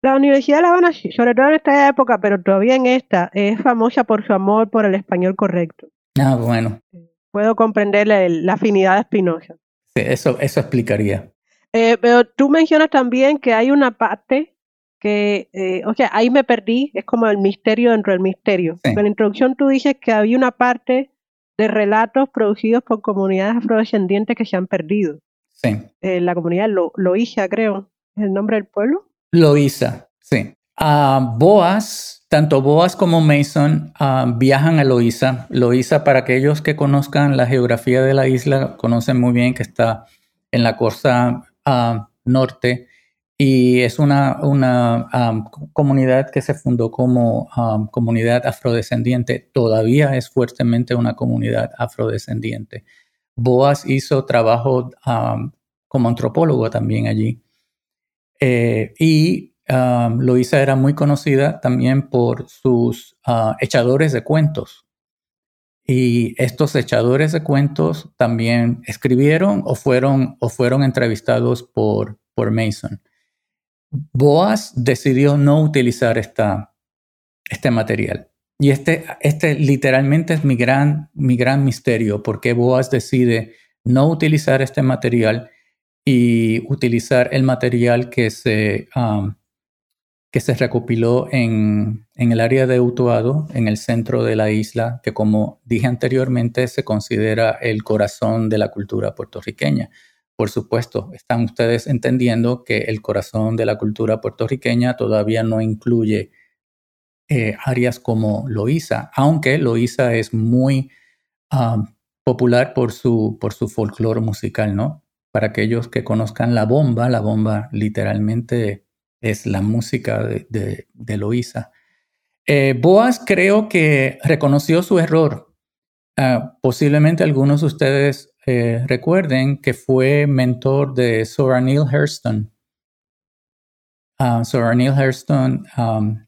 la Universidad de La Habana, sobre todo en esta época, pero todavía en esta, es famosa por su amor por el español correcto. Ah, bueno. Puedo comprender la, afinidad de Espinosa. Sí, eso, eso explicaría. Eh, pero tú mencionas también que hay una parte que, eh, o sea, ahí me perdí, es como el misterio dentro del misterio. Sí. En la introducción tú dices que había una parte de relatos producidos por comunidades afrodescendientes que se han perdido. Sí. Eh, la comunidad Lo Loíza, creo, es el nombre del pueblo. Loíza, sí. Ah, Boas, tanto Boas como Mason ah, viajan a Loíza. Loíza, para aquellos que conozcan la geografía de la isla, conocen muy bien que está en la costa ah, norte y es una, una comunidad que se fundó como comunidad afrodescendiente. Todavía es fuertemente una comunidad afrodescendiente. Boas hizo trabajo como antropólogo también allí. Eh, y Luisa era muy conocida también por sus uh, echadores de cuentos. Y estos echadores de cuentos también escribieron o fueron, o fueron entrevistados por, por Mason. Boas decidió no utilizar esta, este material. Y este, este literalmente es mi gran, mi gran misterio, porque Boas decide no utilizar este material y utilizar el material que se, um, que se recopiló en, en, el área de Utuado, en el centro de la isla, que como dije anteriormente se considera el corazón de la cultura puertorriqueña. Por supuesto, están ustedes entendiendo que el corazón de la cultura puertorriqueña todavía no incluye eh, áreas como Loíza, aunque Loíza es muy um, popular por su, por su folclore musical, ¿no? Para aquellos que conozcan la bomba, la bomba literalmente es la música de, de, Loíza. Eh, Boas creo que reconoció su error. Uh, posiblemente algunos de ustedes eh, recuerden que fue mentor de Sora Neil Hurston. Uh, Neil Hurston um,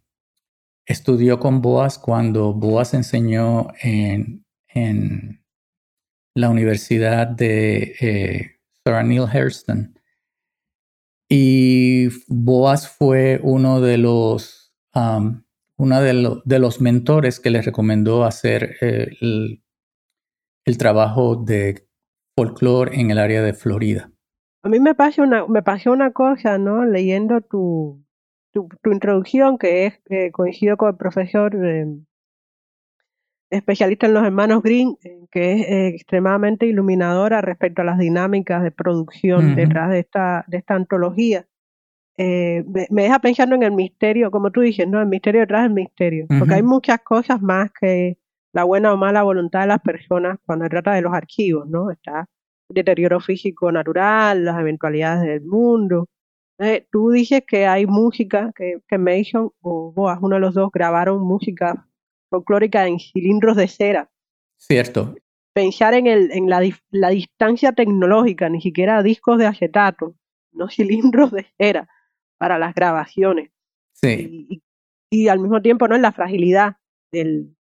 estudió con Boas cuando Boas enseñó en, en la Universidad de eh, Sora Neil Hurston. Y Boas fue uno de los, um, uno de, de, los mentores que le recomendó hacer eh, el trabajo de folclore en el área de Florida. A mí me pasó una, me pasó una cosa, ¿no? Leyendo tu, tu, tu introducción, que es eh, coincido con el profesor eh, especialista en los hermanos Green, eh, que es eh, extremadamente iluminadora respecto a las dinámicas de producción uh -huh. detrás de esta, de esta antología. Eh, me, me, deja pensando en el misterio, como tú dices, ¿no? El misterio detrás del misterio. Uh -huh. Porque hay muchas cosas más que la buena o mala voluntad de las personas cuando se trata de los archivos, ¿no? Está el deterioro físico natural, las eventualidades del mundo. Eh, tú dices que hay música, que, que Mason o Boas, uno de los dos, grabaron música folclórica en cilindros de cera. Cierto. Pensar en, el, en la, la distancia tecnológica, ni siquiera discos de acetato, no cilindros de cera para las grabaciones. Sí. Y, y, y al mismo tiempo, ¿no? En la fragilidad del,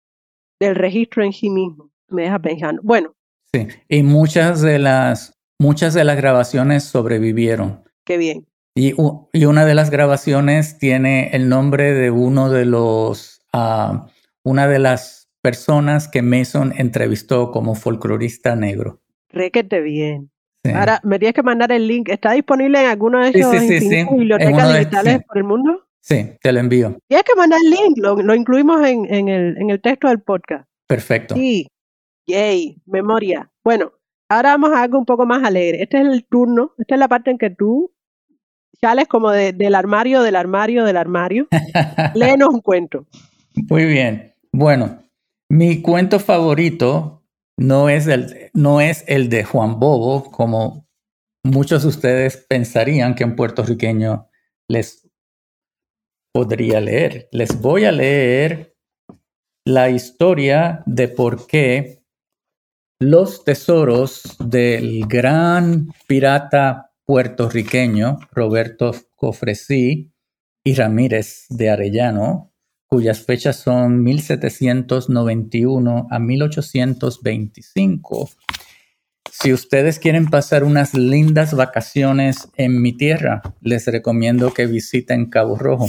del registro en sí mismo. Me deja pensando. Bueno. Sí, y muchas de las, muchas de las grabaciones sobrevivieron. Qué bien. Y, y una de las grabaciones tiene el nombre de uno de los, uh, una de las personas que Mason entrevistó como folclorista negro. Requete bien. Sí. Ahora, me tienes que mandar el link. ¿Está disponible en alguna de esas sí, sí, sí, bibliotecas digitales por el mundo? Sí, te lo envío. Tienes que mandar el link, lo, lo incluimos en, en, el, en el texto del podcast. Perfecto. Sí, yay, memoria. Bueno, ahora vamos a algo un poco más alegre. Este es el turno, esta es la parte en que tú sales como de, del armario, del armario, del armario. Léenos un cuento. Muy bien. Bueno, mi cuento favorito no es el, no es el de Juan Bobo, como muchos de ustedes pensarían que un puertorriqueño les podría leer. Les voy a leer la historia de por qué los tesoros del gran pirata puertorriqueño Roberto Cofresí y Ramírez de Arellano, cuyas fechas son 1791 a 1825. Si ustedes quieren pasar unas lindas vacaciones en mi tierra, les recomiendo que visiten Cabo Rojo,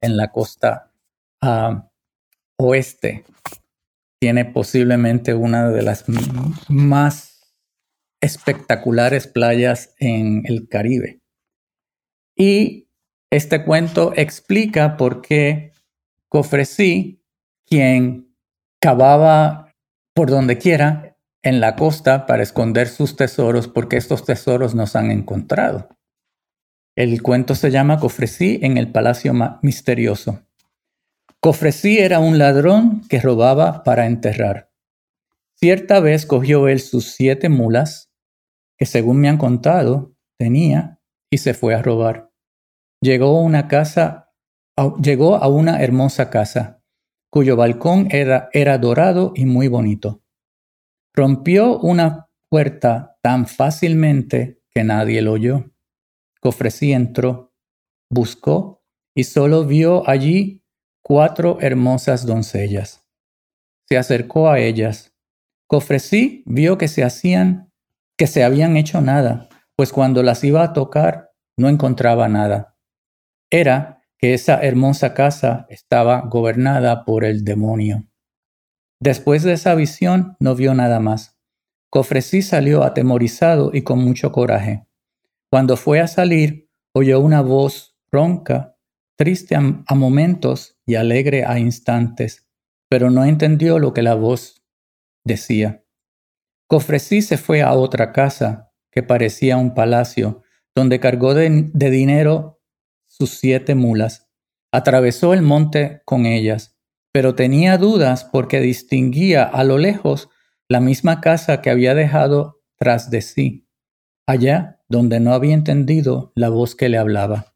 en la costa uh, oeste. Tiene posiblemente una de las más espectaculares playas en el Caribe. Y Este cuento explica por qué Cofresí, quien cavaba por donde quiera en la costa para esconder sus tesoros, porque estos tesoros nos han encontrado. El cuento se llama Cofresí en el Palacio Misterioso. Cofresí era un ladrón que robaba para enterrar. Cierta vez cogió él sus siete mulas, que según me han contado, tenía, y se fue a robar. Llegó a una hermosa casa, cuyo balcón era dorado y muy bonito. Rompió una puerta tan fácilmente que nadie lo oyó. Cofresí entró, buscó y solo vio allí cuatro hermosas doncellas. Se acercó a ellas. Cofresí vio que se hacían, que se habían hecho nada, pues cuando las iba a tocar no encontraba nada. Era que esa hermosa casa estaba gobernada por el demonio. Después de esa visión no vio nada más. Cofresí salió atemorizado y con mucho coraje. Cuando fue a salir, oyó una voz ronca, triste a, momentos y alegre a instantes, pero no entendió lo que la voz decía. Cofresí se fue a otra casa, que parecía un palacio, donde cargó de, de dinero sus siete mulas. Atravesó el monte con ellas, pero tenía dudas porque distinguía a lo lejos la misma casa que había dejado tras de sí. Allá donde no había entendido la voz que le hablaba.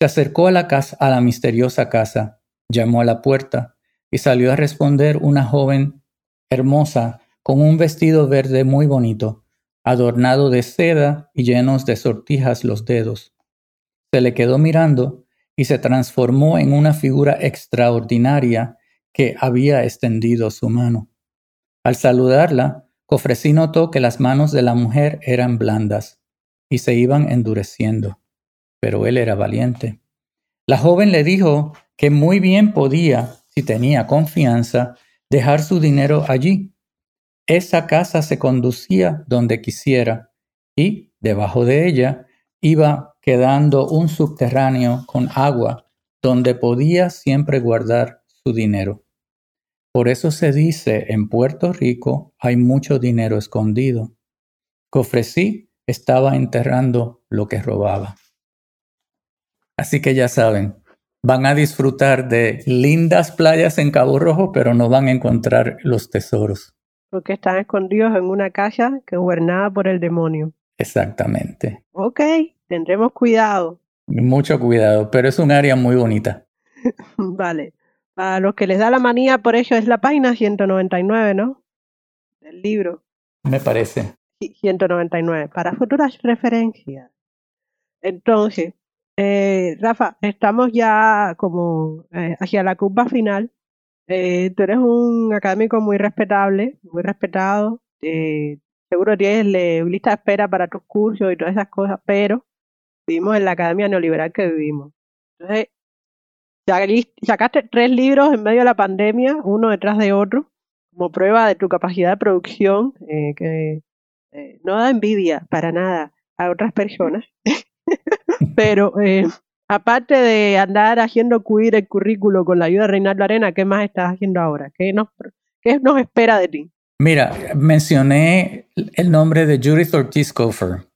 Se acercó a la casa, a la misteriosa casa, llamó a la puerta y salió a responder una joven hermosa con un vestido verde muy bonito, adornado de seda y llenos de sortijas los dedos. Se le quedó mirando y se transformó en una figura extraordinaria que había extendido su mano. Al saludarla, Cofresí notó que las manos de la mujer eran blandas y se iban endureciendo. Pero él era valiente. La joven le dijo que muy bien podía, si tenía confianza, dejar su dinero allí. Esa casa se conducía donde quisiera y, debajo de ella, iba quedando un subterráneo con agua donde podía siempre guardar su dinero. Por eso se dice en Puerto Rico hay mucho dinero escondido. Cofresí estaba enterrando lo que robaba. Así que ya saben, van a disfrutar de lindas playas en Cabo Rojo, pero no van a encontrar los tesoros. Porque están escondidos en una casa que gobernada por el demonio. Exactamente. Ok, tendremos cuidado. Mucho cuidado, pero es un área muy bonita. vale. Para los que les da la manía, por ello es la página 199, ¿no? Del libro. Me parece. 199 para futuras referencias. Entonces, eh, Rafa, estamos ya como eh, hacia la curva final. Eh, tú eres un académico muy respetable, muy respetado. seguro tienes lista de espera para tus cursos y todas esas cosas, pero vivimos en la academia neoliberal que vivimos. Entonces, sacaste tres libros en medio de la pandemia, uno detrás de otro, como prueba de tu capacidad de producción, que eh, no da envidia para nada a otras personas, pero eh, aparte de andar haciendo cuir el currículo con la ayuda de Reinaldo Arena, ¿qué más estás haciendo ahora? ¿Qué nos, qué nos espera de ti? Mira, mencioné el nombre de Judith Ortiz Coffer.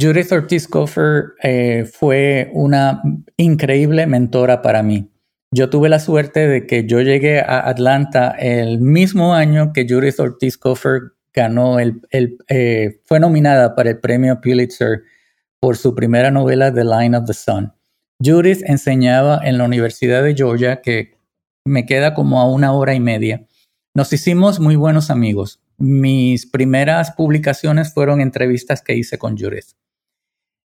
Judith Ortiz Coffer eh, fue una increíble mentora para mí. Yo tuve la suerte de que yo llegué a Atlanta el mismo año que Judith Ortiz Coffer ganó el, eh, fue nominada para el premio Pulitzer por su primera novela The Line of the Sun. Judith enseñaba en la Universidad de Georgia, que me queda como a una hora y media. Nos hicimos muy buenos amigos. Mis primeras publicaciones fueron entrevistas que hice con Judith.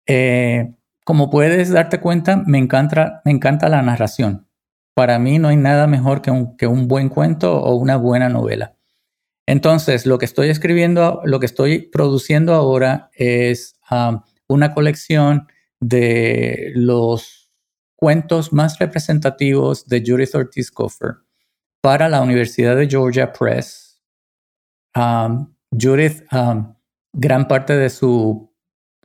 Eh, como puedes darte cuenta, me encanta, me encanta la narración. Para mí no hay nada mejor que un, que un buen cuento o una buena novela. Entonces, lo que estoy escribiendo, lo que estoy produciendo ahora es um, una colección de los cuentos más representativos de Judith Ortiz Coffer para la Universidad de Georgia Press. Um, Judith, um, gran parte de su,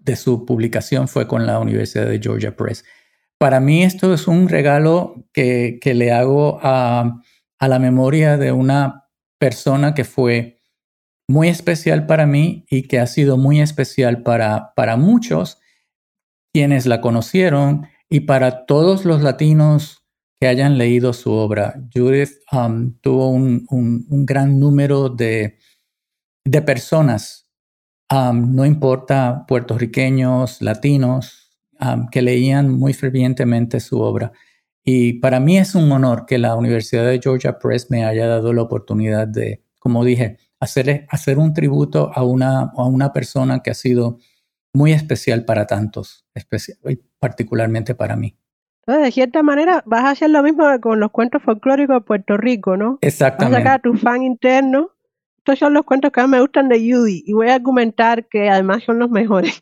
de su publicación fue con la Universidad de Georgia Press. para mí esto es un regalo que, le hago a, la memoria de una persona que fue muy especial para mí y que ha sido muy especial para, para muchos quienes la conocieron y para todos los latinos que hayan leído su obra. Judith um, tuvo un, gran número de, de personas, um, no importa puertorriqueños, latinos, que leían muy fervientemente su obra. Y para mí es un honor que la Universidad de Georgia Press me haya dado la oportunidad de, como dije, hacer, hacer un tributo a una, a una persona que ha sido muy especial para tantos, especial, particularmente para mí. Entonces, de cierta manera, vas a hacer lo mismo con los cuentos folclóricos de Puerto Rico, ¿no? Exactamente. Vas a sacar a tu fan interno. Estos son los cuentos que más me gustan de Judy y voy a argumentar que además son los mejores.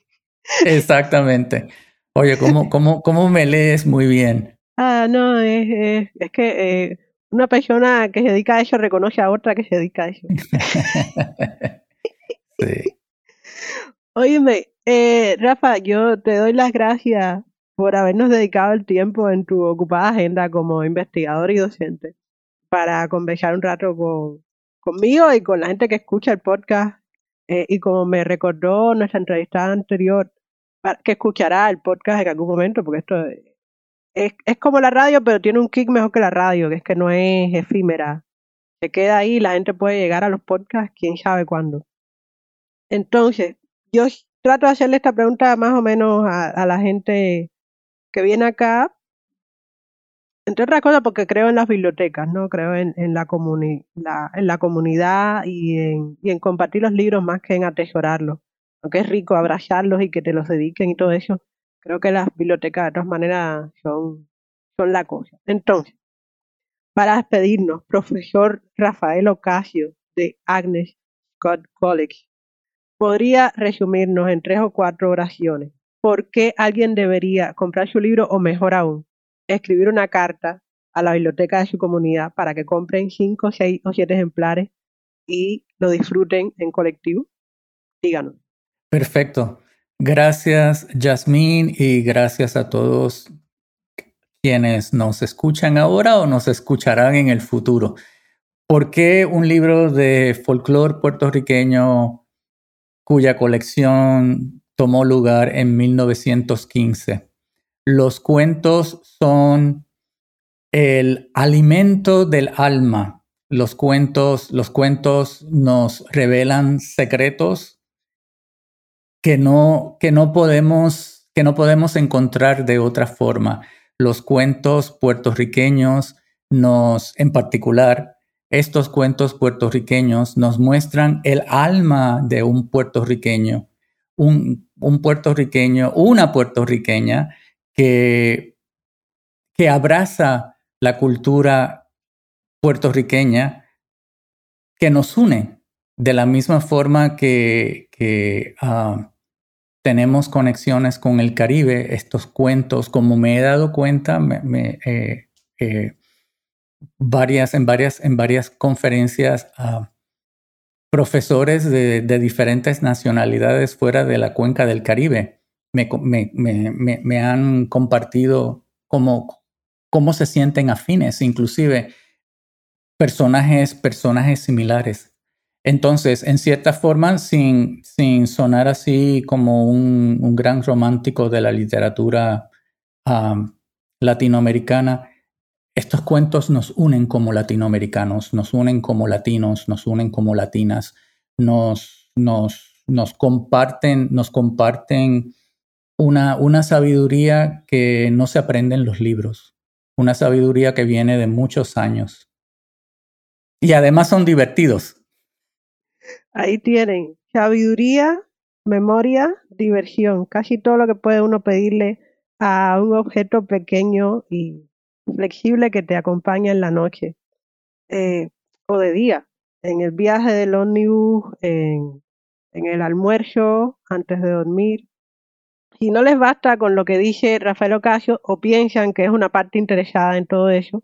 Exactamente. Oye, ¿cómo, cómo, cómo me lees muy bien? Ah, no, es, es, que eh, una persona que se dedica a eso reconoce a otra que se dedica a eso. sí. Óyeme, eh, Rafa, yo te doy las gracias por habernos dedicado el tiempo en tu ocupada agenda como investigador y docente para conversar un rato con, conmigo y con la gente que escucha el podcast. Eh, y como me recordó nuestra entrevista anterior, que escuchará el podcast en algún momento, porque esto es, es como la radio, pero tiene un kick mejor que la radio, que es que no es efímera. Se queda ahí, la gente puede llegar a los podcasts, quién sabe cuándo. Entonces, yo trato de hacerle esta pregunta más o menos a, la gente que viene acá, entre otras cosas porque creo en las bibliotecas, ¿no? Creo en, en la, la, en la comunidad y en, y en compartir los libros más que en atesorarlos aunque es rico abrazarlos y que te los dediquen y todo eso, creo que las bibliotecas de todas maneras son, son la cosa. Entonces, para despedirnos, profesor Rafael Ocasio de Agnes Scott College, podría resumirnos en tres o cuatro oraciones por qué alguien debería comprar su libro o mejor aún, escribir una carta a la biblioteca de su comunidad para que compren cinco, seis o siete ejemplares y lo disfruten en colectivo? Díganos. Perfecto. Gracias, Yasmín, y gracias a todos quienes nos escuchan ahora o nos escucharán en el futuro. ¿Por qué un libro de folclore puertorriqueño cuya colección tomó lugar en 1915? Los cuentos son el alimento del alma. Los cuentos, los cuentos nos revelan secretos que no, que no, podemos, que no podemos encontrar de otra forma. Los cuentos puertorriqueños nos, en particular, estos cuentos puertorriqueños nos muestran el alma de un puertorriqueño, un, un puertorriqueño, una puertorriqueña que, que abraza la cultura puertorriqueña que nos une, de la misma forma que, ah, tenemos conexiones con el Caribe, estos cuentos, como me he dado cuenta, eh, eh, varias, en, varias, en varias conferencias, profesores de, diferentes nacionalidades fuera de la cuenca del Caribe me, me han compartido cómo, cómo se sienten afines, inclusive personajes, personajes similares. Entonces, en cierta forma, sin, sonar así como un, gran romántico de la literatura latinoamericana, estos cuentos nos unen como latinoamericanos, nos unen como latinos, nos unen como latinas, nos, nos, comparten, nos comparten una sabiduría que no se aprende en los libros, una sabiduría que viene de muchos años. Y además son divertidos. Ahí tienen sabiduría, memoria, diversión, casi todo lo que puede uno pedirle a un objeto pequeño y flexible que te acompaña en la noche eh, o de día, en el viaje del ómnibus, en, el almuerzo, antes de dormir. Si no les basta con lo que dice Rafael Ocasio o piensan que es una parte interesada en todo eso,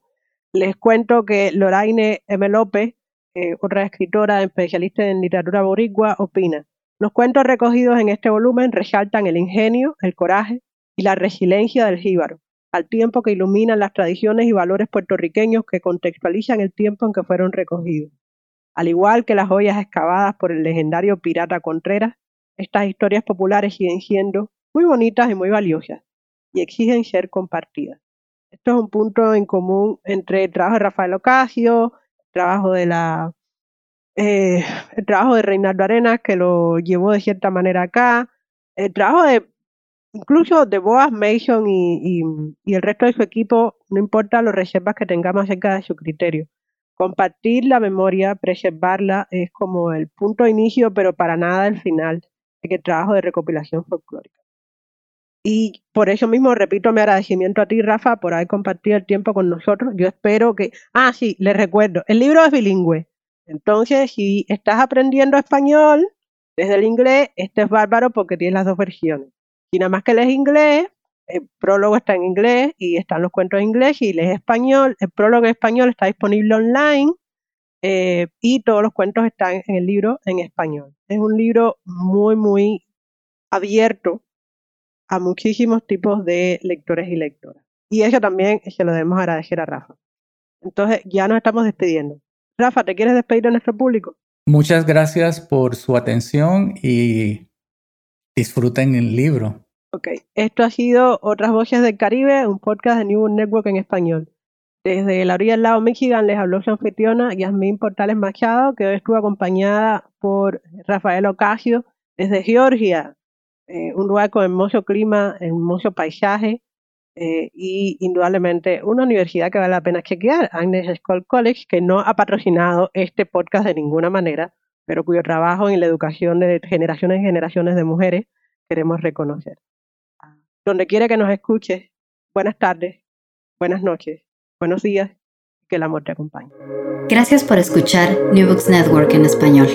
les cuento que Loraine M. López eh, otra escritora especialista en literatura boricua, opina. Los cuentos recogidos en este volumen resaltan el ingenio, el coraje y la resiliencia del jíbaro, al tiempo que iluminan las tradiciones y valores puertorriqueños que contextualizan el tiempo en que fueron recogidos. Al igual que las joyas excavadas por el legendario pirata Contreras, estas historias populares siguen siendo muy bonitas y muy valiosas y exigen ser compartidas. Esto es un punto en común entre el trabajo de Rafael Ocasio, trabajo de la eh, el trabajo de Reinaldo Arenas, que lo llevó de cierta manera acá, el trabajo de incluso de Boas Mason y, el resto de su equipo, no importa los reservas que tengamos acerca de su criterio. Compartir la memoria, preservarla, es como el punto de inicio, pero para nada el final de el trabajo de recopilación folclórica. Y por eso mismo repito mi agradecimiento a ti, Rafa, por haber compartido el tiempo con nosotros. Yo espero que... Ah, sí, les recuerdo, el libro es bilingüe. Entonces, si estás aprendiendo español desde el inglés, este es bárbaro porque tiene las dos versiones. Si nada más que lees inglés, el prólogo está en inglés y están los cuentos en inglés y lees español, el prólogo en español está disponible online eh, y todos los cuentos están en el libro en español. Es un libro muy, muy abierto a muchísimos tipos de lectores y lectoras. Y eso también se lo debemos agradecer a Rafa. Entonces, ya nos estamos despidiendo. Rafa, ¿te quieres despedir de nuestro público? Muchas gracias por su atención y disfruten el libro. Ok, esto ha sido Otras Voces del Caribe, un podcast de New Network en español. Desde la orilla del lado Michigan les habló su anfitriona Yasmín Portales Machado, que hoy estuvo acompañada por Rafael Ocasio desde Georgia, eh, un lugar con hermoso clima, hermoso paisaje, eh, y indudablemente una universidad que vale la pena chequear, Agnes School College, que no ha patrocinado este podcast de ninguna manera, pero cuyo trabajo en la educación de generaciones y generaciones de mujeres queremos reconocer. Donde quiera que nos escuches, buenas tardes, buenas noches, buenos días, que el amor te acompañe. Gracias por escuchar New Books Network en español.